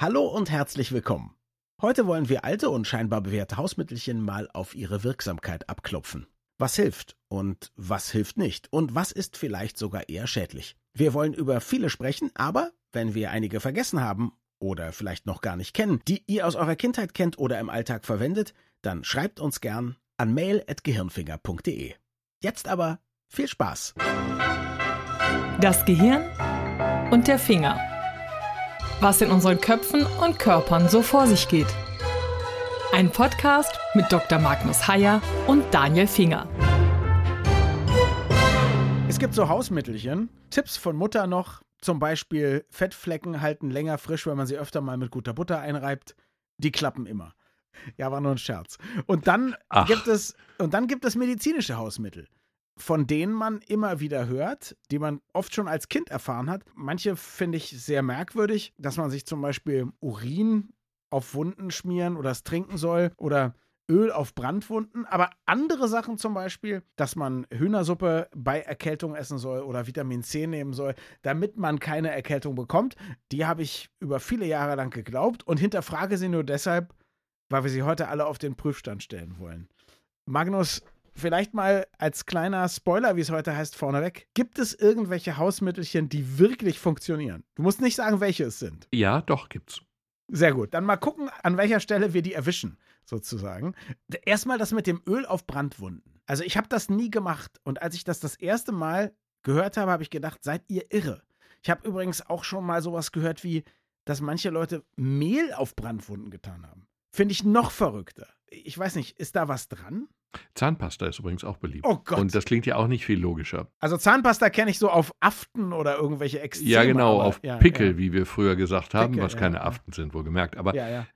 Hallo und herzlich willkommen. Heute wollen wir alte und scheinbar bewährte Hausmittelchen mal auf ihre Wirksamkeit abklopfen. Was hilft und was hilft nicht und was ist vielleicht sogar eher schädlich. Wir wollen über viele sprechen, aber wenn wir einige vergessen haben oder vielleicht noch gar nicht kennen, die ihr aus eurer Kindheit kennt oder im Alltag verwendet, dann schreibt uns gern an mail.gehirnfinger.de. Jetzt aber viel Spaß. Das Gehirn und der Finger was in unseren Köpfen und Körpern so vor sich geht. Ein Podcast mit Dr. Magnus Heyer und Daniel Finger. Es gibt so Hausmittelchen, Tipps von Mutter noch, zum Beispiel Fettflecken halten länger frisch, wenn man sie öfter mal mit guter Butter einreibt. Die klappen immer. Ja, war nur ein Scherz. Und dann Ach. gibt es und dann gibt es medizinische Hausmittel von denen man immer wieder hört, die man oft schon als Kind erfahren hat. Manche finde ich sehr merkwürdig, dass man sich zum Beispiel Urin auf Wunden schmieren oder es trinken soll oder Öl auf Brandwunden, aber andere Sachen zum Beispiel, dass man Hühnersuppe bei Erkältung essen soll oder Vitamin C nehmen soll, damit man keine Erkältung bekommt, die habe ich über viele Jahre lang geglaubt und hinterfrage sie nur deshalb, weil wir sie heute alle auf den Prüfstand stellen wollen. Magnus, vielleicht mal als kleiner Spoiler, wie es heute heißt, vorneweg. Gibt es irgendwelche Hausmittelchen, die wirklich funktionieren? Du musst nicht sagen, welche es sind. Ja, doch, gibt's. Sehr gut. Dann mal gucken, an welcher Stelle wir die erwischen, sozusagen. Erstmal das mit dem Öl auf Brandwunden. Also ich habe das nie gemacht und als ich das das erste Mal gehört habe, habe ich gedacht, seid ihr irre. Ich habe übrigens auch schon mal sowas gehört wie, dass manche Leute Mehl auf Brandwunden getan haben. Finde ich noch verrückter. Ich weiß nicht, ist da was dran? Zahnpasta ist übrigens auch beliebt. Oh Gott. Und das klingt ja auch nicht viel logischer. Also Zahnpasta kenne ich so auf Aften oder irgendwelche Extreme. Ja, genau, auf ja, Pickel, ja. wie wir früher gesagt haben, Pickel, was keine ja, Aften sind, wohlgemerkt. Aber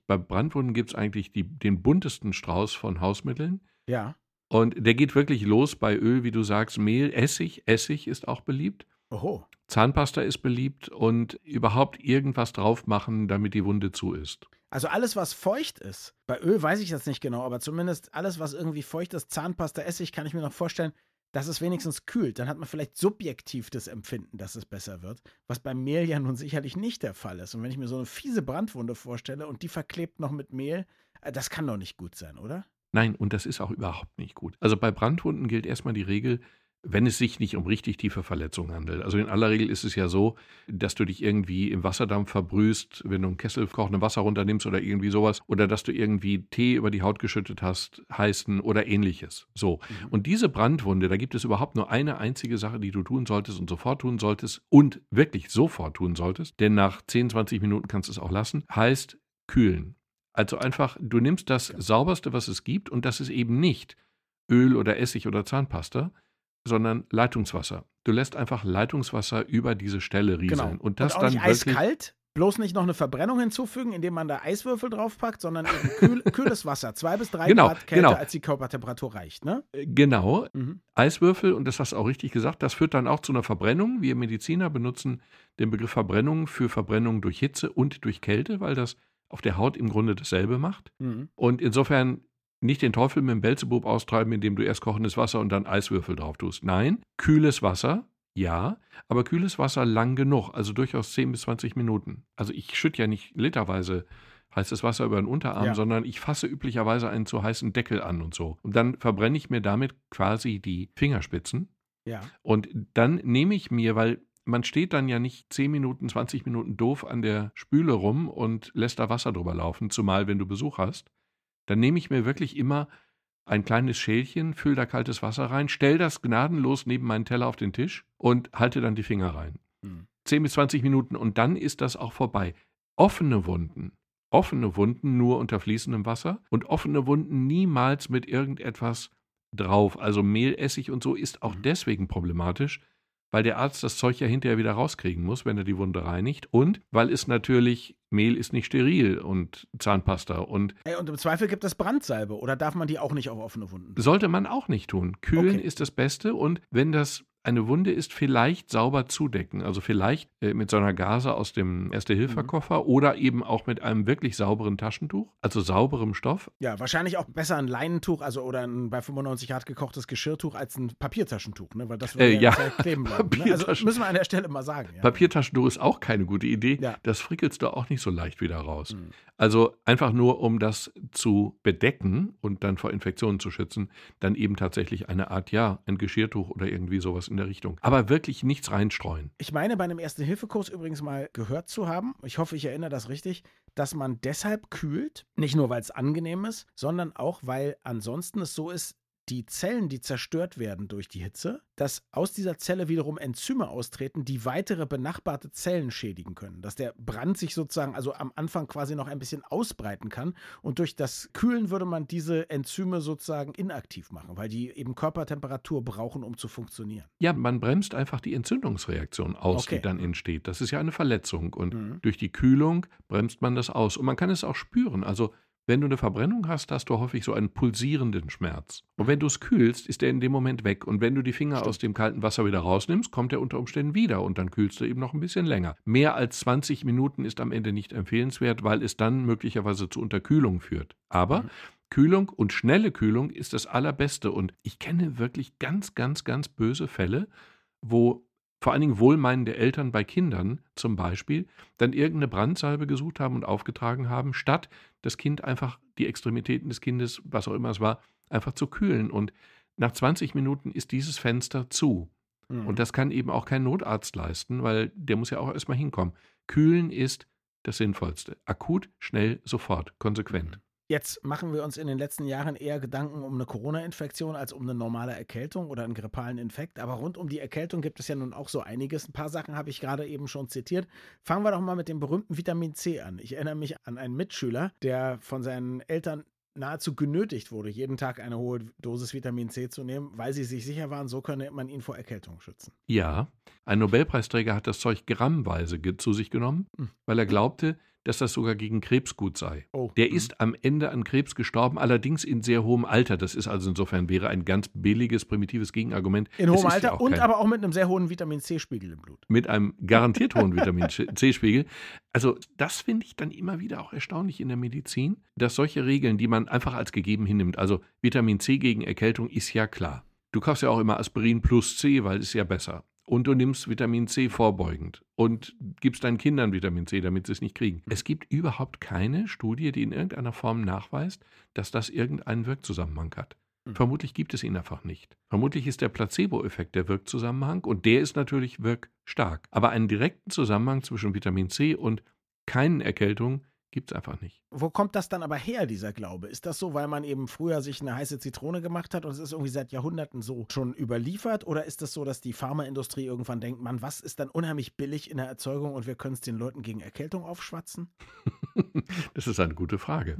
bei Brandwunden gibt es eigentlich die, den buntesten Strauß von Hausmitteln. Ja. Und der geht wirklich los bei Öl, wie du sagst, Mehl, Essig. Essig ist auch beliebt. Oho. Zahnpasta ist beliebt und überhaupt irgendwas drauf machen, damit die Wunde zu ist. Also alles, was feucht ist, bei Öl weiß ich das nicht genau, aber zumindest alles, was irgendwie feucht ist, Zahnpasta, Essig, kann ich mir noch vorstellen, dass es wenigstens kühlt. Dann hat man vielleicht subjektiv das Empfinden, dass es besser wird, was beim Mehl ja nun sicherlich nicht der Fall ist. Und wenn ich mir so eine fiese Brandwunde vorstelle und die verklebt noch mit Mehl, äh, das kann doch nicht gut sein, oder? Nein, und das ist auch überhaupt nicht gut. Also bei Brandwunden gilt erstmal die Regel, wenn es sich nicht um richtig tiefe Verletzungen handelt. Also in aller Regel ist es ja so, dass du dich irgendwie im Wasserdampf verbrühst, wenn du einen Kessel kochendes Wasser runternimmst oder irgendwie sowas, oder dass du irgendwie Tee über die Haut geschüttet hast, heißen oder ähnliches. So. Mhm. Und diese Brandwunde, da gibt es überhaupt nur eine einzige Sache, die du tun solltest und sofort tun solltest und wirklich sofort tun solltest, denn nach 10, 20 Minuten kannst du es auch lassen, heißt kühlen. Also einfach, du nimmst das sauberste, was es gibt und das ist eben nicht Öl oder Essig oder Zahnpasta, sondern Leitungswasser. Du lässt einfach Leitungswasser über diese Stelle rieseln. Genau. Und das und auch dann nicht eiskalt, bloß nicht noch eine Verbrennung hinzufügen, indem man da Eiswürfel draufpackt, sondern kühl, kühles Wasser, zwei bis drei genau, Grad kälter, genau. als die Körpertemperatur reicht, ne? Äh, genau. Mhm. Eiswürfel, und das hast du auch richtig gesagt, das führt dann auch zu einer Verbrennung. Wir Mediziner benutzen den Begriff Verbrennung für Verbrennung durch Hitze und durch Kälte, weil das auf der Haut im Grunde dasselbe macht. Mhm. Und insofern nicht den Teufel mit dem Belzebub austreiben, indem du erst kochendes Wasser und dann Eiswürfel drauf tust. Nein, kühles Wasser, ja, aber kühles Wasser lang genug, also durchaus 10 bis 20 Minuten. Also ich schütte ja nicht literweise heißes Wasser über den Unterarm, ja. sondern ich fasse üblicherweise einen zu heißen Deckel an und so. Und dann verbrenne ich mir damit quasi die Fingerspitzen. Ja. Und dann nehme ich mir, weil man steht dann ja nicht 10 Minuten, 20 Minuten doof an der Spüle rum und lässt da Wasser drüber laufen, zumal wenn du Besuch hast, dann nehme ich mir wirklich immer ein kleines Schälchen, fülle da kaltes Wasser rein, stelle das gnadenlos neben meinen Teller auf den Tisch und halte dann die Finger rein. Mhm. 10 bis 20 Minuten und dann ist das auch vorbei. Offene Wunden, offene Wunden nur unter fließendem Wasser und offene Wunden niemals mit irgendetwas drauf. Also Mehl, Essig und so ist auch mhm. deswegen problematisch, weil der Arzt das Zeug ja hinterher wieder rauskriegen muss, wenn er die Wunde reinigt. Und weil es natürlich, Mehl ist nicht steril und Zahnpasta und. Ey, und im Zweifel gibt es Brandsalbe oder darf man die auch nicht auf offene Wunden? Sollte man auch nicht tun. Kühlen okay. ist das Beste und wenn das eine Wunde ist, vielleicht sauber zudecken. Also vielleicht äh, mit so einer Gase aus dem Erste-Hilfe-Koffer mhm. oder eben auch mit einem wirklich sauberen Taschentuch, also sauberem Stoff. Ja, wahrscheinlich auch besser ein Leinentuch, also oder ein bei 95 Grad gekochtes Geschirrtuch als ein Papiertaschentuch, ne? weil das würde äh, ja, ja kleben bleiben. Ne? Also müssen wir an der Stelle mal sagen. Ja. Papiertaschentuch ist auch keine gute Idee. Ja. Das frickelst du auch nicht so leicht wieder raus. Mhm. Also einfach nur, um das zu bedecken und dann vor Infektionen zu schützen, dann eben tatsächlich eine Art, ja, ein Geschirrtuch oder irgendwie sowas in der Richtung. Aber wirklich nichts reinstreuen. Ich meine, bei einem Erste-Hilfe-Kurs übrigens mal gehört zu haben, ich hoffe, ich erinnere das richtig, dass man deshalb kühlt, nicht nur weil es angenehm ist, sondern auch weil ansonsten es so ist, die Zellen, die zerstört werden durch die Hitze, dass aus dieser Zelle wiederum Enzyme austreten, die weitere benachbarte Zellen schädigen können. Dass der Brand sich sozusagen also am Anfang quasi noch ein bisschen ausbreiten kann. Und durch das Kühlen würde man diese Enzyme sozusagen inaktiv machen, weil die eben Körpertemperatur brauchen, um zu funktionieren. Ja, man bremst einfach die Entzündungsreaktion aus, okay. die dann entsteht. Das ist ja eine Verletzung. Und mhm. durch die Kühlung bremst man das aus. Und man kann es auch spüren. Also wenn du eine Verbrennung hast, hast du häufig so einen pulsierenden Schmerz. Und wenn du es kühlst, ist der in dem Moment weg. Und wenn du die Finger Stimmt. aus dem kalten Wasser wieder rausnimmst, kommt er unter Umständen wieder und dann kühlst du eben noch ein bisschen länger. Mehr als 20 Minuten ist am Ende nicht empfehlenswert, weil es dann möglicherweise zu Unterkühlung führt. Aber mhm. Kühlung und schnelle Kühlung ist das Allerbeste. Und ich kenne wirklich ganz, ganz, ganz böse Fälle, wo vor allen Dingen wohlmeinende Eltern bei Kindern zum Beispiel dann irgendeine Brandsalbe gesucht haben und aufgetragen haben, statt das Kind einfach die Extremitäten des Kindes, was auch immer es war, einfach zu kühlen. Und nach 20 Minuten ist dieses Fenster zu. Mhm. Und das kann eben auch kein Notarzt leisten, weil der muss ja auch erstmal hinkommen. Kühlen ist das Sinnvollste. Akut, schnell, sofort, konsequent. Mhm. Jetzt machen wir uns in den letzten Jahren eher Gedanken um eine Corona-Infektion als um eine normale Erkältung oder einen grippalen Infekt. Aber rund um die Erkältung gibt es ja nun auch so einiges. Ein paar Sachen habe ich gerade eben schon zitiert. Fangen wir doch mal mit dem berühmten Vitamin C an. Ich erinnere mich an einen Mitschüler, der von seinen Eltern nahezu genötigt wurde, jeden Tag eine hohe Dosis Vitamin C zu nehmen, weil sie sich sicher waren, so könne man ihn vor Erkältung schützen. Ja, ein Nobelpreisträger hat das Zeug grammweise zu sich genommen, hm. weil er glaubte, dass das sogar gegen Krebs gut sei. Oh. Der mhm. ist am Ende an Krebs gestorben, allerdings in sehr hohem Alter. Das ist also insofern wäre ein ganz billiges, primitives Gegenargument. In hohem Alter ja und aber auch mit einem sehr hohen Vitamin C-Spiegel im Blut. Mit einem garantiert hohen Vitamin C-Spiegel. Also das finde ich dann immer wieder auch erstaunlich in der Medizin, dass solche Regeln, die man einfach als gegeben hinnimmt, also Vitamin C gegen Erkältung ist ja klar. Du kaufst ja auch immer Aspirin plus C, weil es ja besser und du nimmst Vitamin C vorbeugend und gibst deinen Kindern Vitamin C, damit sie es nicht kriegen. Es gibt überhaupt keine Studie, die in irgendeiner Form nachweist, dass das irgendeinen Wirkzusammenhang hat. Mhm. Vermutlich gibt es ihn einfach nicht. Vermutlich ist der Placebo-Effekt der Wirkzusammenhang und der ist natürlich wirkstark. Aber einen direkten Zusammenhang zwischen Vitamin C und keinen Erkältungen Gibt es einfach nicht. Wo kommt das dann aber her, dieser Glaube? Ist das so, weil man eben früher sich eine heiße Zitrone gemacht hat und es ist irgendwie seit Jahrhunderten so schon überliefert? Oder ist das so, dass die Pharmaindustrie irgendwann denkt, man, was ist dann unheimlich billig in der Erzeugung und wir können es den Leuten gegen Erkältung aufschwatzen? das ist eine gute Frage.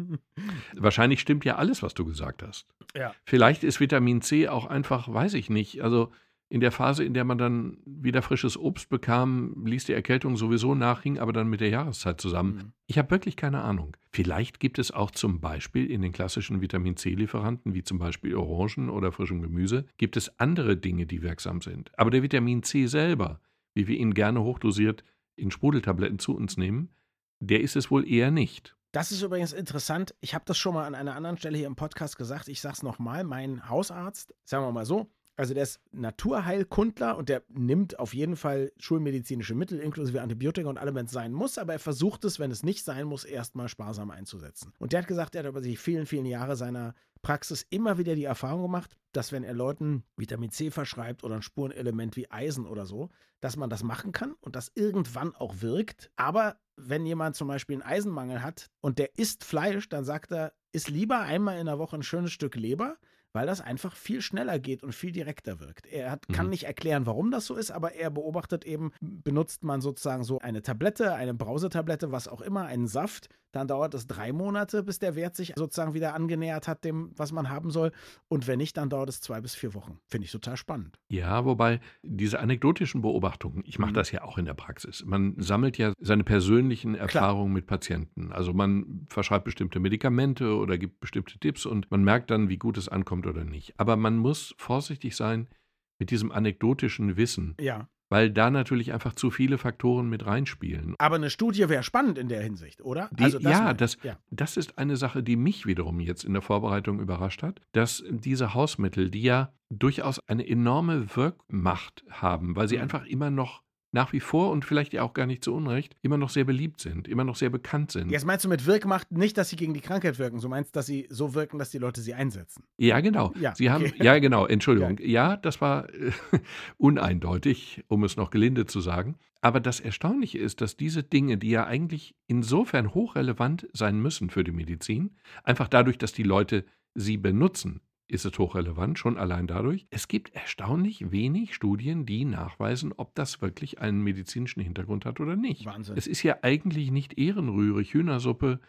Wahrscheinlich stimmt ja alles, was du gesagt hast. Ja. Vielleicht ist Vitamin C auch einfach, weiß ich nicht. Also in der Phase, in der man dann wieder frisches Obst bekam, ließ die Erkältung sowieso nach, hing aber dann mit der Jahreszeit zusammen. Mhm. Ich habe wirklich keine Ahnung. Vielleicht gibt es auch zum Beispiel in den klassischen Vitamin C-Lieferanten, wie zum Beispiel Orangen oder frischem Gemüse, gibt es andere Dinge, die wirksam sind. Aber der Vitamin C selber, wie wir ihn gerne hochdosiert in Sprudeltabletten zu uns nehmen, der ist es wohl eher nicht. Das ist übrigens interessant. Ich habe das schon mal an einer anderen Stelle hier im Podcast gesagt. Ich sage es nochmal. Mein Hausarzt, sagen wir mal so, also der ist Naturheilkundler und der nimmt auf jeden Fall schulmedizinische Mittel inklusive Antibiotika und allem, wenn es sein muss, aber er versucht es, wenn es nicht sein muss, erstmal sparsam einzusetzen. Und der hat gesagt, er hat über die vielen, vielen Jahre seiner Praxis immer wieder die Erfahrung gemacht, dass wenn er Leuten Vitamin C verschreibt oder ein Spurenelement wie Eisen oder so, dass man das machen kann und das irgendwann auch wirkt. Aber wenn jemand zum Beispiel einen Eisenmangel hat und der isst Fleisch, dann sagt er, isst lieber einmal in der Woche ein schönes Stück Leber, weil das einfach viel schneller geht und viel direkter wirkt. Er hat, kann mhm. nicht erklären, warum das so ist, aber er beobachtet eben, benutzt man sozusagen so eine Tablette, eine Brausetablette, was auch immer, einen Saft, dann dauert es drei Monate, bis der Wert sich sozusagen wieder angenähert hat, dem, was man haben soll. Und wenn nicht, dann dauert es zwei bis vier Wochen. Finde ich total spannend. Ja, wobei diese anekdotischen Beobachtungen, ich mache mhm. das ja auch in der Praxis. Man sammelt ja seine persönlichen Erfahrungen Klar. mit Patienten. Also man verschreibt bestimmte Medikamente oder gibt bestimmte Tipps und man merkt dann, wie gut es ankommt oder nicht. Aber man muss vorsichtig sein, mit diesem anekdotischen Wissen, Ja. weil da natürlich einfach zu viele Faktoren mit reinspielen. Aber eine Studie wäre spannend in der Hinsicht, oder? Die, Also ja, meine ich. das, ja. das ist eine Sache, die mich wiederum jetzt in der Vorbereitung überrascht hat, dass diese Hausmittel, die ja durchaus eine enorme Wirkmacht haben, weil sie Mhm. einfach immer noch nach wie vor und vielleicht ja auch gar nicht zu Unrecht immer noch sehr beliebt sind, immer noch sehr bekannt sind. Jetzt meinst du mit Wirkmacht nicht, dass sie gegen die Krankheit wirken, du meinst, dass sie so wirken, dass die Leute sie einsetzen. Ja, genau. Ja, Sie haben, okay. ja, genau, Entschuldigung. Ja, das war äh, uneindeutig, um es noch gelinde zu sagen. Aber das Erstaunliche ist, dass diese Dinge, die ja eigentlich insofern hochrelevant sein müssen für die Medizin, einfach dadurch, dass die Leute sie benutzen, ist es hochrelevant, schon allein dadurch. Es gibt erstaunlich wenig Studien, die nachweisen, ob das wirklich einen medizinischen Hintergrund hat oder nicht. Wahnsinn. Es ist ja eigentlich nicht ehrenrührig, Hühnersuppe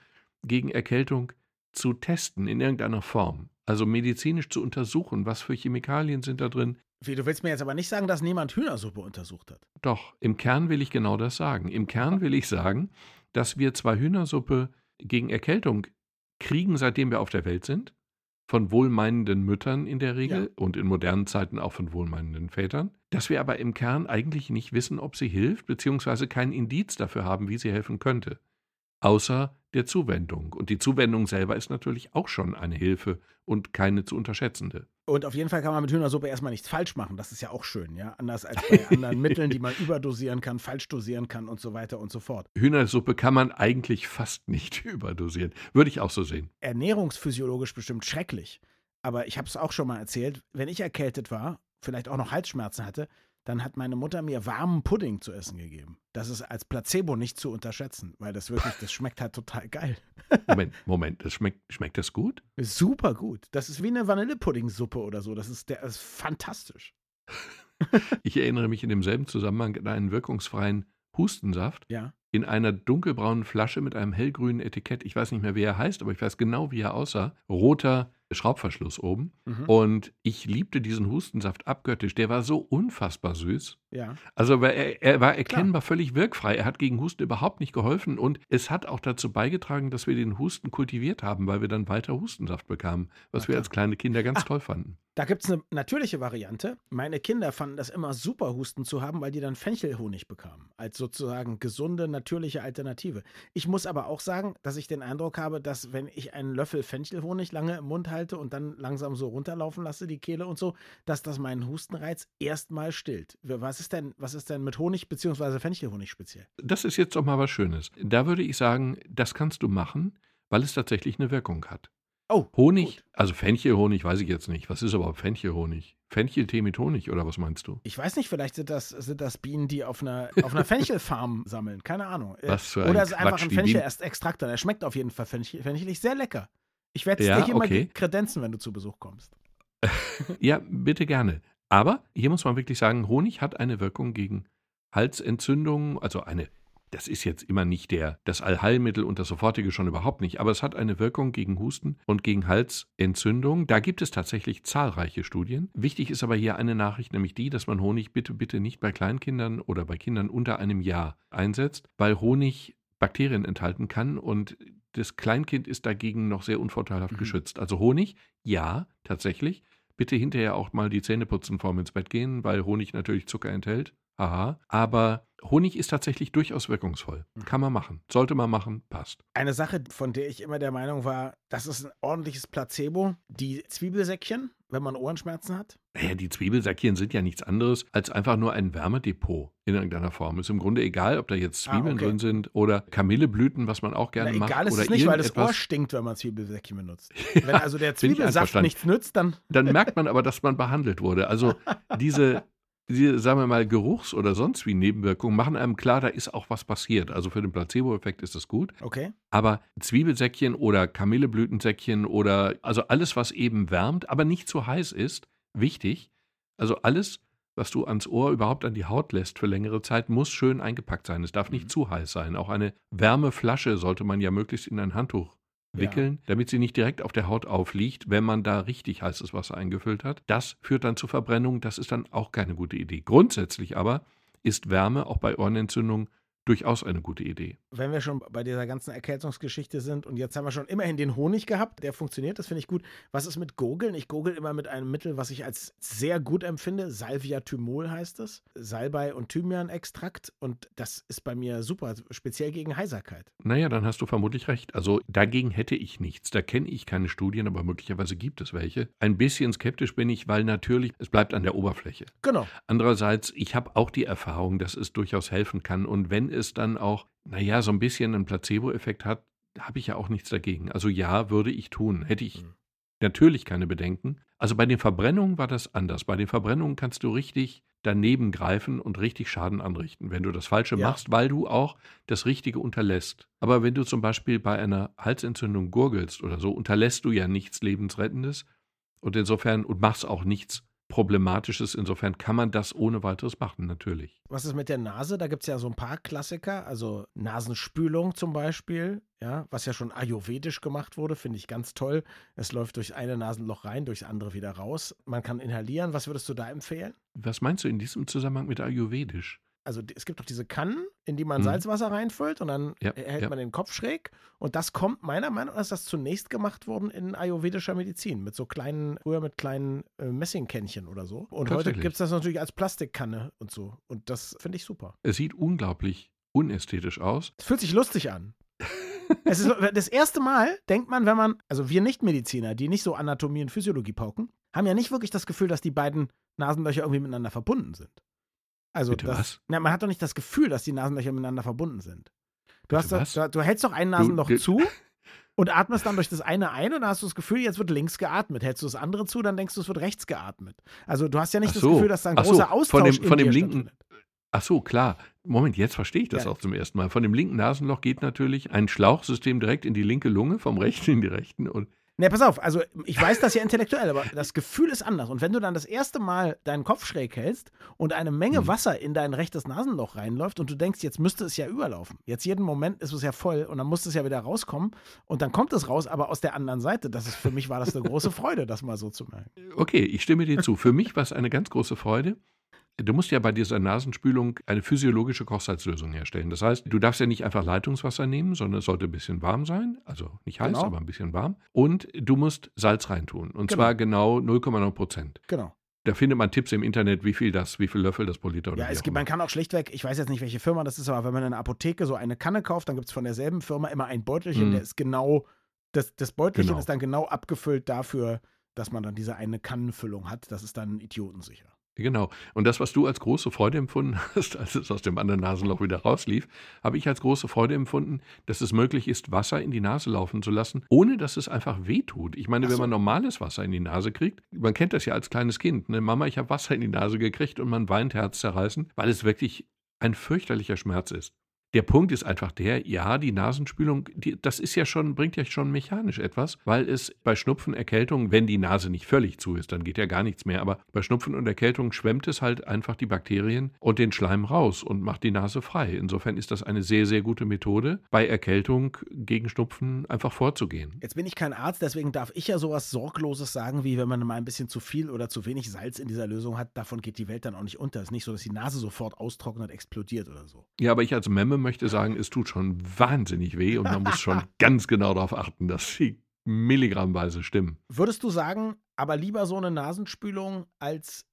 gegen Erkältung zu testen in irgendeiner Form. Also medizinisch zu untersuchen, was für Chemikalien sind da drin. Wie, du willst mir jetzt aber nicht sagen, dass niemand Hühnersuppe untersucht hat. Doch, im Kern will ich genau das sagen. Im Kern will ich sagen, dass wir zwar Hühnersuppe gegen Erkältung kriegen, seitdem wir auf der Welt sind, von wohlmeinenden Müttern in der Regel und in modernen Zeiten auch von wohlmeinenden Vätern, dass wir aber im Kern eigentlich nicht wissen, ob sie hilft, beziehungsweise kein Indiz dafür haben, wie sie helfen könnte. Außer der Zuwendung. Und die Zuwendung selber ist natürlich auch schon eine Hilfe und keine zu unterschätzende. Und auf jeden Fall kann man mit Hühnersuppe erstmal nichts falsch machen. Das ist ja auch schön, ja. Anders als bei anderen Mitteln, die man überdosieren kann, falsch dosieren kann und so weiter und so fort. Hühnersuppe kann man eigentlich fast nicht überdosieren. Würde ich auch so sehen. Ernährungsphysiologisch bestimmt schrecklich. Aber ich habe es auch schon mal erzählt, wenn ich erkältet war, vielleicht auch noch Halsschmerzen hatte, dann hat meine Mutter mir warmen Pudding zu essen gegeben. Das ist als Placebo nicht zu unterschätzen, weil das wirklich, das schmeckt halt total geil. Moment, Moment, das schmeckt, schmeckt das gut? Super gut. Das ist wie eine Vanillepuddingsuppe oder so. Das ist, der ist fantastisch. Ich erinnere mich in demselben Zusammenhang an einen wirkungsfreien Hustensaft Ja. in einer dunkelbraunen Flasche mit einem hellgrünen Etikett. Ich weiß nicht mehr, wie er heißt, aber ich weiß genau, wie er aussah. Roter Schraubverschluss oben. Mhm. Und ich liebte diesen Hustensaft abgöttisch. Der war so unfassbar süß. Ja. Also er, er war erkennbar völlig wirkfrei. Er hat gegen Husten überhaupt nicht geholfen und es hat auch dazu beigetragen, dass wir den Husten kultiviert haben, weil wir dann weiter Hustensaft bekamen, was Na wir klar. als kleine Kinder ganz Ah. toll fanden. Da gibt es eine natürliche Variante. Meine Kinder fanden das immer super, Husten zu haben, weil die dann Fenchelhonig bekamen. Als sozusagen gesunde, natürliche Alternative. Ich muss aber auch sagen, dass ich den Eindruck habe, dass wenn ich einen Löffel Fenchelhonig lange im Mund halte und dann langsam so runterlaufen lasse, die Kehle und so, dass das meinen Hustenreiz erstmal stillt. Was ist denn, was ist denn mit Honig bzw. Fenchelhonig speziell? Das ist jetzt doch mal was Schönes. Da würde ich sagen, das kannst du machen, weil es tatsächlich eine Wirkung hat. Oh, Honig, gut. also Fenchelhonig weiß ich jetzt nicht. Was ist überhaupt Fenchelhonig? Fencheltee mit Honig oder was meinst du? Ich weiß nicht, vielleicht sind das, sind das Bienen, die auf einer, auf einer Fenchelfarm sammeln. Keine Ahnung. Äh, Was für ein Oder es ist einfach ein Fenchel-Extrakt. Der schmeckt auf jeden Fall fenchel, fenchelig. Sehr lecker. Ich werde es Ja, dir hier okay. mal kredenzen, wenn du zu Besuch kommst. Ja, bitte gerne. Aber hier muss man wirklich sagen, Honig hat eine Wirkung gegen Halsentzündungen, also eine, das ist jetzt immer nicht der, das Allheilmittel und das sofortige schon überhaupt nicht, aber es hat eine Wirkung gegen Husten und gegen Halsentzündung. Da gibt es tatsächlich zahlreiche Studien. Wichtig ist aber hier eine Nachricht, nämlich die, dass man Honig bitte, bitte nicht bei Kleinkindern oder bei Kindern unter einem Jahr einsetzt, weil Honig Bakterien enthalten kann und das Kleinkind ist dagegen noch sehr unvorteilhaft Mhm. geschützt. Also Honig, ja, tatsächlich. Bitte hinterher auch mal die Zähne putzen vorm ins Bett gehen, weil Honig natürlich Zucker enthält. Haha. Aber Honig ist tatsächlich durchaus wirkungsvoll. Mhm. Kann man machen. Sollte man machen, passt. Eine Sache, von der ich immer der Meinung war, das ist ein ordentliches Placebo. Die Zwiebelsäckchen, wenn man Ohrenschmerzen hat. Naja, die Zwiebelsäckchen sind ja nichts anderes als einfach nur ein Wärmedepot in irgendeiner Form. Ist im Grunde egal, ob da jetzt Ah, Zwiebeln okay. drin sind oder Kamilleblüten, was man auch gerne Na, macht. egal ist oder es nicht, weil das. Ohr stinkt, wenn man Zwiebelsäckchen benutzt. Wenn also der Zwiebelsaft nichts nützt, dann dann merkt man aber, dass man behandelt wurde. Also diese, diese, sagen wir mal, Geruchs- oder sonst wie Nebenwirkungen machen einem klar, da ist auch was passiert. Also für den Placebo-Effekt ist das gut. okay. Aber Zwiebelsäckchen oder Kamilleblütensäckchen oder also alles, was eben wärmt, aber nicht zu heiß ist, wichtig. Also alles, was du ans Ohr überhaupt an die Haut lässt für längere Zeit, muss schön eingepackt sein. Es darf nicht Mhm. zu heiß sein. Auch eine Wärmeflasche sollte man ja möglichst in ein Handtuch Ja. wickeln, damit sie nicht direkt auf der Haut aufliegt, wenn man da richtig heißes Wasser eingefüllt hat. Das führt dann zu Verbrennung. Das ist dann auch keine gute Idee. Grundsätzlich aber ist Wärme auch bei Ohrenentzündung durchaus eine gute Idee. Wenn wir schon bei dieser ganzen Erkältungsgeschichte sind und jetzt haben wir schon immerhin den Honig gehabt, der funktioniert, das finde ich gut. Was ist mit Gurgeln? Ich gurgel immer mit einem Mittel, was ich als sehr gut empfinde. Salvia Thymol heißt es. Salbei und Thymian-Extrakt und das ist bei mir super, speziell gegen Heiserkeit. Naja, dann hast du vermutlich recht. Also dagegen hätte ich nichts. Da kenne ich keine Studien, aber möglicherweise gibt es welche. Ein bisschen skeptisch bin ich, weil natürlich es bleibt an der Oberfläche. Genau. Andererseits, ich habe auch die Erfahrung, dass es durchaus helfen kann und wenn es dann auch, naja, so ein bisschen einen Placebo-Effekt hat, habe ich ja auch nichts dagegen. Also ja, würde ich tun. Hätte ich Mhm. natürlich keine Bedenken. Also bei den Verbrennungen war das anders. Bei den Verbrennungen kannst du richtig daneben greifen und richtig Schaden anrichten, wenn du das Falsche Ja. machst, weil du auch das Richtige unterlässt. Aber wenn du zum Beispiel bei einer Halsentzündung gurgelst oder so, unterlässt du ja nichts Lebensrettendes und insofern und machst auch nichts Problematisches. Insofern kann man das ohne weiteres machen, natürlich. Was ist mit der Nase? Da gibt es ja so ein paar Klassiker, also Nasenspülung zum Beispiel, ja, was ja schon ayurvedisch gemacht wurde, finde ich ganz toll. Es läuft durch eine Nasenloch rein, durchs andere wieder raus. Man kann inhalieren. Was würdest du da empfehlen? Was meinst du in diesem Zusammenhang mit Ayurvedisch? Also es gibt doch diese Kannen, in die man Mhm. Salzwasser reinfüllt und dann Ja, hält ja. man den Kopf schräg. Und das kommt meiner Meinung nach, ist das zunächst gemacht worden in ayurvedischer Medizin. Mit so kleinen, früher mit kleinen äh, Messingkännchen oder so. Und heute gibt es das natürlich als Plastikkanne und so. Und das finde ich super. Es sieht unglaublich unästhetisch aus. Es fühlt sich lustig an. es ist das erste Mal, denkt man, wenn man, also wir Nichtmediziner, die nicht so Anatomie und Physiologie pauken, haben ja nicht wirklich das Gefühl, dass die beiden Nasenlöcher irgendwie miteinander verbunden sind. Also Bitte das, was? Na, man hat doch nicht das Gefühl, dass die Nasenlöcher miteinander verbunden sind. Du, hast was? du, du hältst doch ein Nasenloch du- zu und atmest dann durch das eine ein und dann hast du das Gefühl, jetzt wird links geatmet. Hältst du das andere zu, dann denkst du, es wird rechts geatmet. Also du hast ja nicht Ach das so. Gefühl, dass da ein Ach so, großer von Austausch dem- von dem linken-. Ach so, klar. Moment, jetzt verstehe ich das Ja. auch zum ersten Mal. Von dem linken Nasenloch geht natürlich ein Schlauchsystem direkt in die linke Lunge, vom rechten in die rechten. Und Ne, pass auf, also ich weiß das ja intellektuell, aber das Gefühl ist anders. Und wenn du dann das erste Mal deinen Kopf schräg hältst und eine Menge Mhm. Wasser in dein rechtes Nasenloch reinläuft und du denkst, jetzt müsste es ja überlaufen. Jetzt jeden Moment ist es ja voll und dann muss es ja wieder rauskommen und dann kommt es raus, aber aus der anderen Seite. Das ist für mich war das eine große Freude, das mal so zu merken. okay, ich stimme dir zu. Für mich war es eine ganz große Freude. Du musst ja bei dieser Nasenspülung eine physiologische Kochsalzlösung herstellen. Das heißt, du darfst ja nicht einfach Leitungswasser nehmen, sondern es sollte ein bisschen warm sein. Also nicht heiß, Genau. aber ein bisschen warm. Und du musst Salz reintun. Und Genau. zwar genau 0,9 Prozent. Genau. Da findet man Tipps im Internet, wie viel das, wie viel Löffel das pro Liter oder Ja, es gibt, man kann auch schlichtweg, ich weiß jetzt nicht, welche Firma das ist, aber wenn man in einer Apotheke so eine Kanne kauft, dann gibt es von derselben Firma immer ein Beutelchen, Mhm. der ist genau, das, das Beutelchen Genau. ist dann genau abgefüllt dafür, dass man dann diese eine Kannenfüllung hat. Das ist dann idiotensicher. Genau. Und das, was du als große Freude empfunden hast, als es aus dem anderen Nasenloch wieder rauslief, habe ich als große Freude empfunden, dass es möglich ist, Wasser in die Nase laufen zu lassen, ohne dass es einfach wehtut. Ich meine, Ach wenn so. man normales Wasser in die Nase kriegt, man kennt das ja als kleines Kind, ne? Mama, ich habe Wasser in die Nase gekriegt und man weint herzzerreißend, weil es wirklich ein fürchterlicher Schmerz ist. Der Punkt ist einfach der, ja, die Nasenspülung, die, das ist ja schon, bringt ja schon mechanisch etwas, weil es bei Schnupfen, Erkältung, wenn die Nase nicht völlig zu ist, dann geht ja gar nichts mehr, aber bei Schnupfen und Erkältung schwemmt es halt einfach die Bakterien und den Schleim raus und macht die Nase frei. Insofern ist das eine sehr, sehr gute Methode, bei Erkältung gegen Schnupfen einfach vorzugehen. Jetzt bin ich kein Arzt, deswegen darf ich ja sowas Sorgloses sagen, wie wenn man mal ein bisschen zu viel oder zu wenig Salz in dieser Lösung hat, davon geht die Welt dann auch nicht unter. Es ist nicht so, dass die Nase sofort austrocknet, explodiert oder so. Ja, aber ich als Memme möchte sagen, es tut schon wahnsinnig weh und man muss schon ganz genau darauf achten, dass die milligrammweise stimmen. Würdest du sagen, aber lieber so eine Nasenspülung als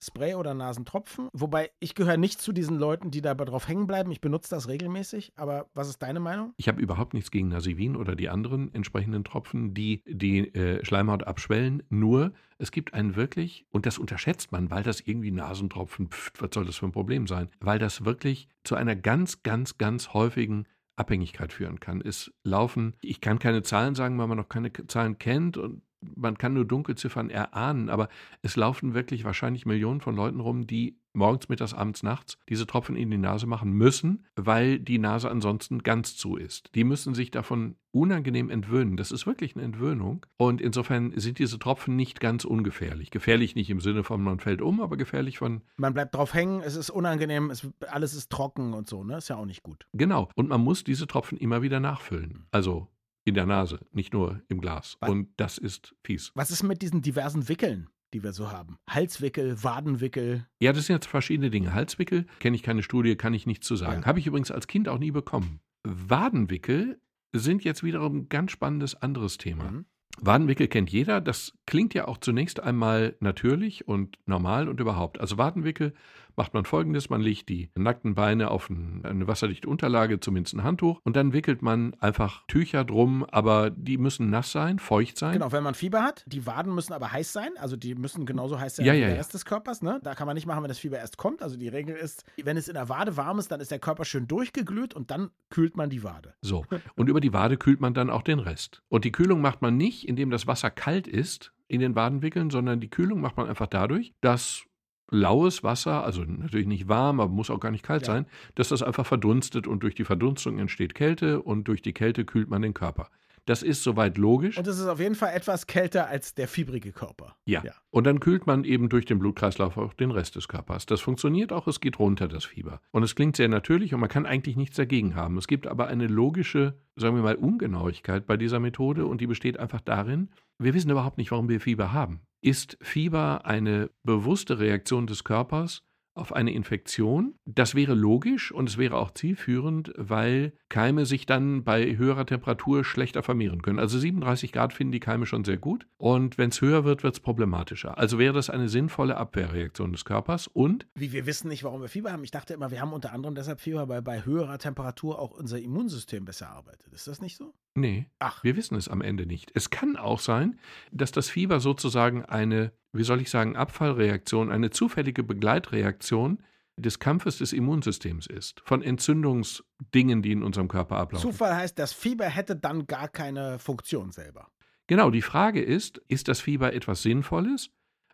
Nasenspray oder Nasentropfen? Wobei ich gehöre nicht zu diesen Leuten, die dabei drauf hängen bleiben. Ich benutze das regelmäßig. Aber was ist deine Meinung? Ich habe überhaupt nichts gegen Nasivin oder die anderen entsprechenden Tropfen, die die äh, Schleimhaut abschwellen. Nur, es gibt einen wirklich, und das unterschätzt man, weil das irgendwie Nasentropfen, pft, was soll das für ein Problem sein? Weil das wirklich zu einer ganz, ganz, ganz häufigen Abhängigkeit führen kann. Es laufen, ich kann keine Zahlen sagen, weil man noch keine Zahlen kennt und man kann nur Dunkelziffern erahnen, aber es laufen wirklich wahrscheinlich Millionen von Leuten rum, die morgens, mittags, abends, nachts diese Tropfen in die Nase machen müssen, weil die Nase ansonsten ganz zu ist. Die müssen sich davon unangenehm entwöhnen. Das ist wirklich eine Entwöhnung. Und insofern sind diese Tropfen nicht ganz ungefährlich. Gefährlich nicht im Sinne von, man fällt um, aber gefährlich von, Man bleibt drauf hängen, es ist unangenehm, es, alles ist trocken und so, ne? Ist ja auch nicht gut. genau. Und man muss diese Tropfen immer wieder nachfüllen. Also in der Nase, nicht nur im Glas. Was- Und das ist fies. Was ist mit diesen diversen Wickeln? die wir so haben? Halswickel, Wadenwickel. Ja, das sind jetzt verschiedene Dinge. Halswickel kenne ich keine Studie, kann ich nicht zu sagen. Ja. Habe ich übrigens als Kind auch nie bekommen. Wadenwickel sind jetzt wiederum ein ganz spannendes anderes Thema. Mhm. Wadenwickel kennt jeder. Das klingt ja auch zunächst einmal natürlich und normal und überhaupt. Also Wadenwickel macht man folgendes: Man legt die nackten Beine auf ein, eine wasserdichte Unterlage, zumindest ein Handtuch, und dann wickelt man einfach Tücher drum, aber die müssen nass sein, feucht sein. Genau, wenn man Fieber hat, die Waden müssen aber heiß sein, also die müssen genauso heiß sein Ja, wie ja, der ja. Rest des Körpers. Ne? Da kann man nicht machen, wenn das Fieber erst kommt. Also die Regel ist, wenn es in der Wade warm ist, dann ist der Körper schön durchgeglüht und dann kühlt man die Wade. So. Und über die Wade kühlt man dann auch den Rest. Und die Kühlung macht man nicht, indem das Wasser kalt ist in den Wadenwickeln, sondern die Kühlung macht man einfach dadurch, dass laues Wasser, also natürlich nicht warm, aber muss auch gar nicht kalt Ja. sein, dass das einfach verdunstet und durch die Verdunstung entsteht Kälte und durch die Kälte kühlt man den Körper. Das ist soweit logisch. Und es ist auf jeden Fall etwas kälter als der fiebrige Körper. Ja. Ja. Und dann kühlt man eben durch den Blutkreislauf auch den Rest des Körpers. Das funktioniert auch, es geht runter, das Fieber. Und es klingt sehr natürlich und man kann eigentlich nichts dagegen haben. Es gibt aber eine logische, sagen wir mal, Ungenauigkeit bei dieser Methode und die besteht einfach darin, wir wissen überhaupt nicht, warum wir Fieber haben. Ist Fieber eine bewusste Reaktion des Körpers auf eine Infektion? Das wäre logisch und es wäre auch zielführend, weil Keime sich dann bei höherer Temperatur schlechter vermehren können. Also 37 Grad finden die Keime schon sehr gut und wenn es höher wird, wird es problematischer. Also wäre das eine sinnvolle Abwehrreaktion des Körpers und Wie wir wissen nicht, warum wir Fieber haben. Ich dachte immer, wir haben unter anderem deshalb Fieber, weil bei höherer Temperatur auch unser Immunsystem besser arbeitet. Ist das nicht so? Nee, Ach, Wir wissen es am Ende nicht. Es kann auch sein, dass das Fieber sozusagen eine, wie soll ich sagen, Abfallreaktion, eine zufällige Begleitreaktion des Kampfes des Immunsystems ist. Von Entzündungsdingen, die in unserem Körper ablaufen. Zufall heißt, das Fieber hätte dann gar keine Funktion selber. Genau, die Frage ist, ist das Fieber etwas Sinnvolles,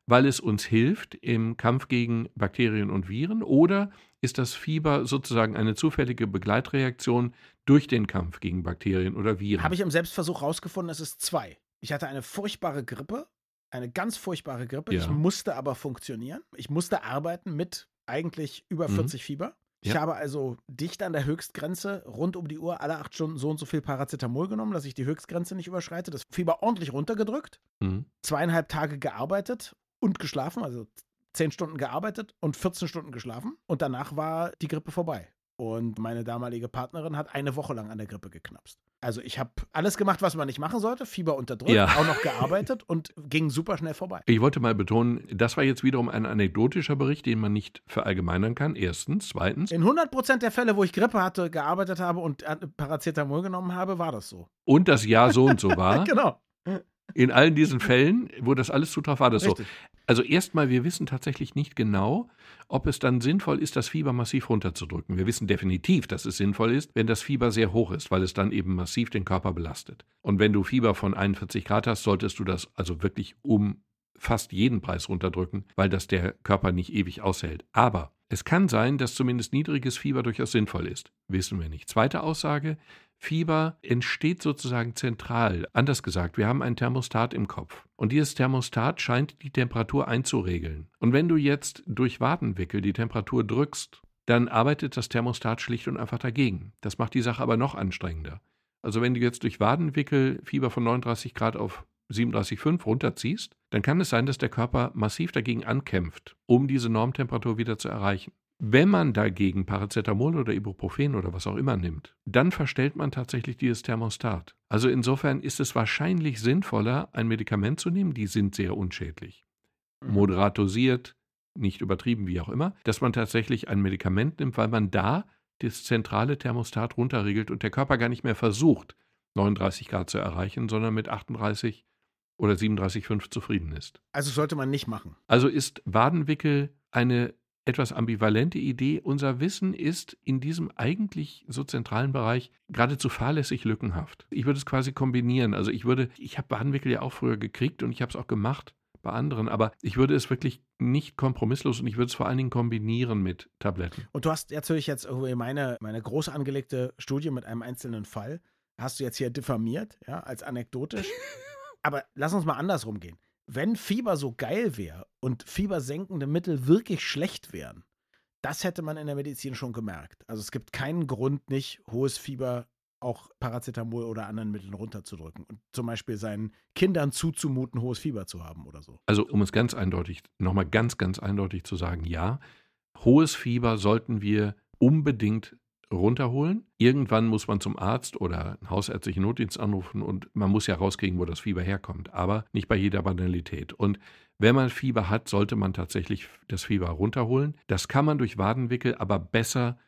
weil es uns hilft im Kampf gegen Bakterien und Viren, oder ist das Fieber sozusagen eine zufällige Begleitreaktion durch den Kampf gegen Bakterien oder Viren? Habe ich im Selbstversuch rausgefunden, es ist zwei. Ich hatte eine furchtbare Grippe, eine ganz furchtbare Grippe. Ja. Ich musste aber funktionieren. Ich musste arbeiten mit eigentlich über Mhm. 40 Fieber. Ich Ja. habe also dicht an der Höchstgrenze rund um die Uhr alle acht Stunden so und so viel Paracetamol genommen, dass ich die Höchstgrenze nicht überschreite. Das Fieber ordentlich runtergedrückt, Mhm. zweieinhalb Tage gearbeitet und geschlafen, also zehn Stunden gearbeitet und 14 Stunden geschlafen. Und danach war die Grippe vorbei. Und meine damalige Partnerin hat eine Woche lang an der Grippe geknapst. Also ich habe alles gemacht, was man nicht machen sollte, Fieber unterdrückt, Ja. auch noch gearbeitet und ging super schnell vorbei. Ich wollte mal betonen, das war jetzt wiederum ein anekdotischer Bericht, den man nicht verallgemeinern kann. Erstens. Zweitens. In 100% der Fälle, wo ich Grippe hatte, gearbeitet habe und Paracetamol genommen habe, war das so. Und das Jahr so und so war. Genau. In allen diesen Fällen, wo das alles zutraf, war das so. Richtig. Also erstmal, wir wissen tatsächlich nicht genau, ob es dann sinnvoll ist, das Fieber massiv runterzudrücken. Wir wissen definitiv, dass es sinnvoll ist, wenn das Fieber sehr hoch ist, weil es dann eben massiv den Körper belastet. Und wenn du Fieber von 41 Grad hast, solltest du das also wirklich um fast jeden Preis runterdrücken, weil das der Körper nicht ewig aushält. Aber es kann sein, dass zumindest niedriges Fieber durchaus sinnvoll ist. Wissen wir nicht. Zweite Aussage, Fieber entsteht sozusagen zentral. Anders gesagt, wir haben ein Thermostat im Kopf. Und dieses Thermostat scheint die Temperatur einzuregeln. Und wenn du jetzt durch Wadenwickel die Temperatur drückst, dann arbeitet das Thermostat schlicht und einfach dagegen. Das macht die Sache aber noch anstrengender. Also wenn du jetzt durch Wadenwickel Fieber von 39 Grad auf 37,5 runterziehst, dann kann es sein, dass der Körper massiv dagegen ankämpft, um diese Normtemperatur wieder zu erreichen. Wenn man dagegen Paracetamol oder Ibuprofen oder was auch immer nimmt, dann verstellt man tatsächlich dieses Thermostat. Also insofern ist es wahrscheinlich sinnvoller, ein Medikament zu nehmen, die sind sehr unschädlich. Mhm. Moderat dosiert, nicht übertrieben, wie auch immer, dass man tatsächlich ein Medikament nimmt, weil man da das zentrale Thermostat runterregelt und der Körper gar nicht mehr versucht, 39 Grad zu erreichen, sondern mit 38 oder 37,5 zufrieden ist. Also sollte man nicht machen. Also ist Wadenwickel eine etwas ambivalente Idee. Unser Wissen ist in diesem eigentlich so zentralen Bereich geradezu fahrlässig lückenhaft. Ich würde es quasi kombinieren. Also ich würde, ich habe Wadenwickel ja auch früher gekriegt und ich habe es auch gemacht bei anderen, aber ich würde es wirklich nicht kompromisslos und ich würde es vor allen Dingen kombinieren mit Tabletten. Und du hast natürlich jetzt irgendwie meine, meine groß angelegte Studie mit einem einzelnen Fall, hast du jetzt hier diffamiert, ja, als anekdotisch. Aber lass uns mal andersrum gehen. Wenn Fieber so geil wäre und fiebersenkende Mittel wirklich schlecht wären, das hätte man in der Medizin schon gemerkt. Also es gibt keinen Grund, nicht hohes Fieber auch Paracetamol oder anderen Mitteln runterzudrücken und zum Beispiel seinen Kindern zuzumuten, hohes Fieber zu haben oder so. Also um es ganz eindeutig, nochmal ganz, ganz eindeutig zu sagen, ja, hohes Fieber sollten wir unbedingt runterholen. Irgendwann muss man zum Arzt oder einen hausärztlichen Notdienst anrufen und man muss ja rauskriegen, wo das Fieber herkommt, aber nicht bei jeder Banalität. Und wenn man Fieber hat, sollte man tatsächlich das Fieber runterholen. Das kann man durch Wadenwickel, aber besser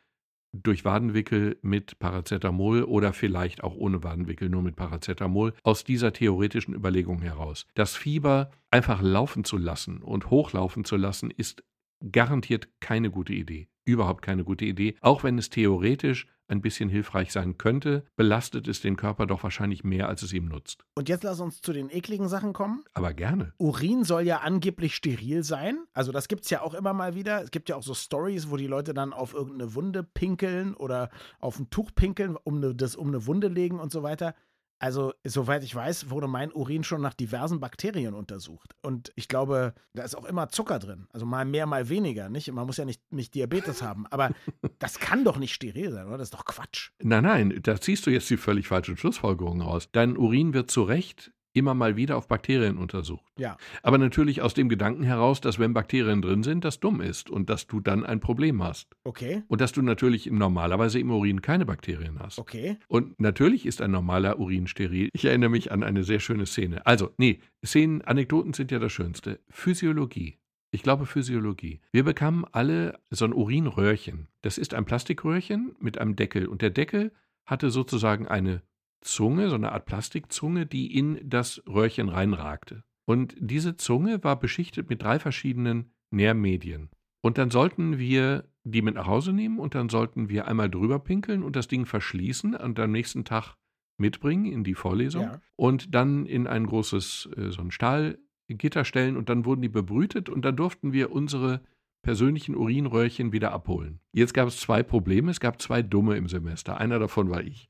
durch Wadenwickel mit Paracetamol oder vielleicht auch ohne Wadenwickel nur mit Paracetamol aus dieser theoretischen Überlegung heraus. Das Fieber einfach laufen zu lassen und hochlaufen zu lassen, ist garantiert keine gute Idee. Überhaupt keine gute Idee. Auch wenn es theoretisch ein bisschen hilfreich sein könnte, belastet es den Körper doch wahrscheinlich mehr, als es ihm nutzt. Und jetzt lass uns zu den ekligen Sachen kommen. Aber gerne. Urin soll ja angeblich steril sein. Also das gibt es ja auch immer mal wieder. Es gibt ja auch so Stories, wo die Leute dann auf irgendeine Wunde pinkeln oder auf ein Tuch pinkeln, um eine, das um eine Wunde legen und so weiter. Also, soweit ich weiß, wurde mein Urin schon nach diversen Bakterien untersucht. Und ich glaube, da ist auch immer Zucker drin. Also mal mehr, mal weniger. Nicht? Man muss ja nicht, nicht Diabetes haben. Aber das kann doch nicht steril sein, oder? Das ist doch Quatsch. Nein, nein, da ziehst du jetzt die völlig falschen Schlussfolgerungen raus. Dein Urin wird zu Recht immer mal wieder auf Bakterien untersucht. Ja. Aber natürlich aus dem Gedanken heraus, dass wenn Bakterien drin sind, das dumm ist und dass du dann ein Problem hast. Okay. Und dass du natürlich normalerweise im Urin keine Bakterien hast. Okay. Und natürlich ist ein normaler Urin steril. Ich erinnere mich an eine sehr schöne Szene. Also, nee, Szenen, Anekdoten sind ja das Schönste. Physiologie. Ich glaube Physiologie. Wir bekamen alle so ein Urinröhrchen. Das ist ein Plastikröhrchen mit einem Deckel. Und der Deckel hatte sozusagen eine Zunge, so eine Art Plastikzunge, die in das Röhrchen reinragte. Und diese Zunge war beschichtet mit drei verschiedenen Nährmedien. Und dann sollten wir die mit nach Hause nehmen und dann sollten wir einmal drüber pinkeln und das Ding verschließen und am nächsten Tag mitbringen in die Vorlesung Ja. und dann in ein großes, äh, so ein Stahlgitter stellen und dann wurden die bebrütet und dann durften wir unsere persönlichen Urinröhrchen wieder abholen. Jetzt gab es zwei Probleme. Es gab zwei Dumme im Semester. Einer davon war ich.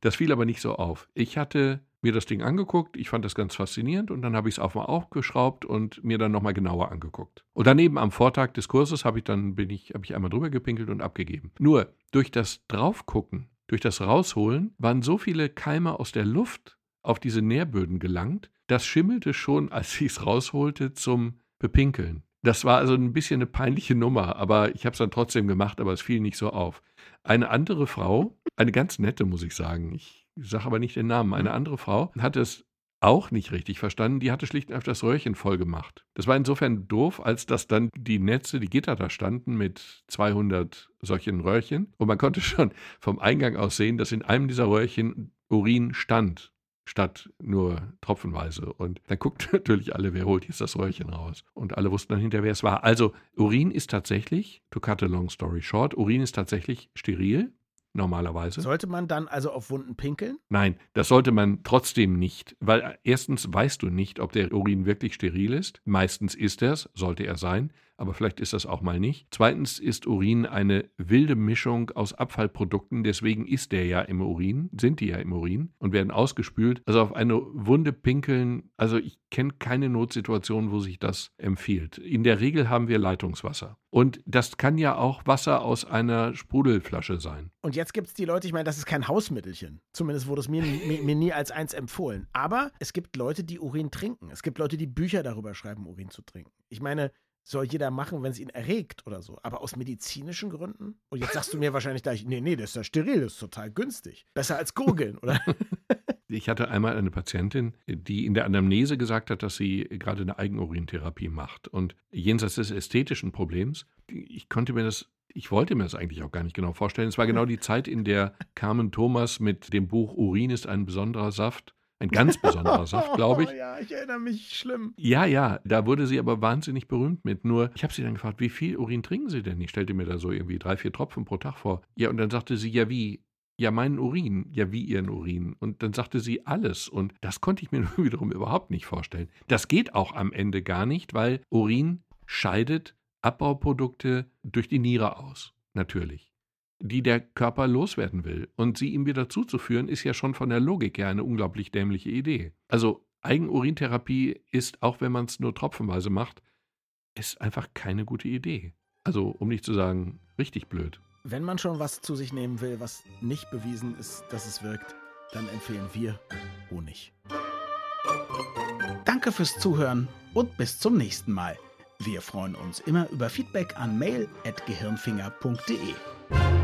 Das fiel aber nicht so auf. Ich hatte mir das Ding angeguckt, ich fand das ganz faszinierend und dann habe ich es auch mal aufgeschraubt und mir dann nochmal genauer angeguckt. Und daneben am Vortag des Kurses habe ich dann bin ich, habe ich einmal drüber gepinkelt und abgegeben. Nur durch das Draufgucken, durch das Rausholen waren so viele Keime aus der Luft auf diese Nährböden gelangt, das schimmelte schon, als ich es rausholte, zum Bepinkeln. Das war also ein bisschen eine peinliche Nummer, aber ich habe es dann trotzdem gemacht, aber es fiel nicht so auf. Eine andere Frau, eine ganz nette, muss ich sagen, ich sage aber nicht den Namen, eine andere Frau hat es auch nicht richtig verstanden. Die hatte schlicht und einfach das Röhrchen voll gemacht. Das war insofern doof, als dass dann die Netze, die Gitter da standen mit 200 solchen Röhrchen. Und man konnte schon vom Eingang aus sehen, dass in einem dieser Röhrchen Urin stand, statt nur tropfenweise. Und dann guckten natürlich alle, wer holt jetzt das Röhrchen raus. Und alle wussten dann hinterher, wer es war. Also Urin ist tatsächlich, to cut a long story short, Urin ist tatsächlich steril, normalerweise. Sollte man dann also auf Wunden pinkeln? Nein, das sollte man trotzdem nicht, weil erstens weißt du nicht, ob der Urin wirklich steril ist. Meistens ist er es, sollte er sein, aber vielleicht ist das auch mal nicht. Zweitens ist Urin eine wilde Mischung aus Abfallprodukten, deswegen ist der ja im Urin, sind die ja im Urin und werden ausgespült. Also auf eine Wunde pinkeln, also ich kenne keine Notsituation, wo sich das empfiehlt. In der Regel haben wir Leitungswasser. Und das kann ja auch Wasser aus einer Sprudelflasche sein. Und jetzt gibt es die Leute, ich meine, das ist kein Hausmittelchen. Zumindest wurde es mir, mir, mir nie als eins empfohlen. Aber es gibt Leute, die Urin trinken. Es gibt Leute, die Bücher darüber schreiben, Urin zu trinken. Ich meine, soll jeder machen, wenn es ihn erregt oder so. Aber aus medizinischen Gründen? Und jetzt sagst du mir wahrscheinlich gleich, nee, nee, das ist ja steril, das ist total günstig. Besser als Gurgeln, oder? Ich hatte einmal eine Patientin, die in der Anamnese gesagt hat, dass sie gerade eine Eigenurintherapie macht. Und jenseits des ästhetischen Problems, ich konnte mir das, ich wollte mir das eigentlich auch gar nicht genau vorstellen. Es war genau die Zeit, in der Carmen Thomas mit dem Buch Urin ist ein besonderer Saft, ein ganz besonderer Saft, glaube ich. Oh, ja, ich erinnere mich schlimm. Ja, ja, da wurde sie aber wahnsinnig berühmt mit. Nur, ich habe sie dann gefragt, wie viel Urin trinken Sie denn? Ich stellte mir da so irgendwie drei, vier Tropfen pro Tag vor. Ja, und dann sagte sie, ja, wie? Ja, meinen Urin. Ja, wie Ihren Urin? Und dann sagte sie alles. Und das konnte ich mir nur wiederum überhaupt nicht vorstellen. Das geht auch am Ende gar nicht, weil Urin scheidet Abbauprodukte durch die Niere aus. Natürlich die der Körper loswerden will. Und sie ihm wieder zuzuführen, ist ja schon von der Logik her eine unglaublich dämliche Idee. Also Eigenurintherapie ist, auch wenn man es nur tropfenweise macht, ist einfach keine gute Idee. Also, um nicht zu sagen, richtig blöd. Wenn man schon was zu sich nehmen will, was nicht bewiesen ist, dass es wirkt, dann empfehlen wir Honig. Danke fürs Zuhören und bis zum nächsten Mal. Wir freuen uns immer über Feedback an mail@gehirnfinger.de.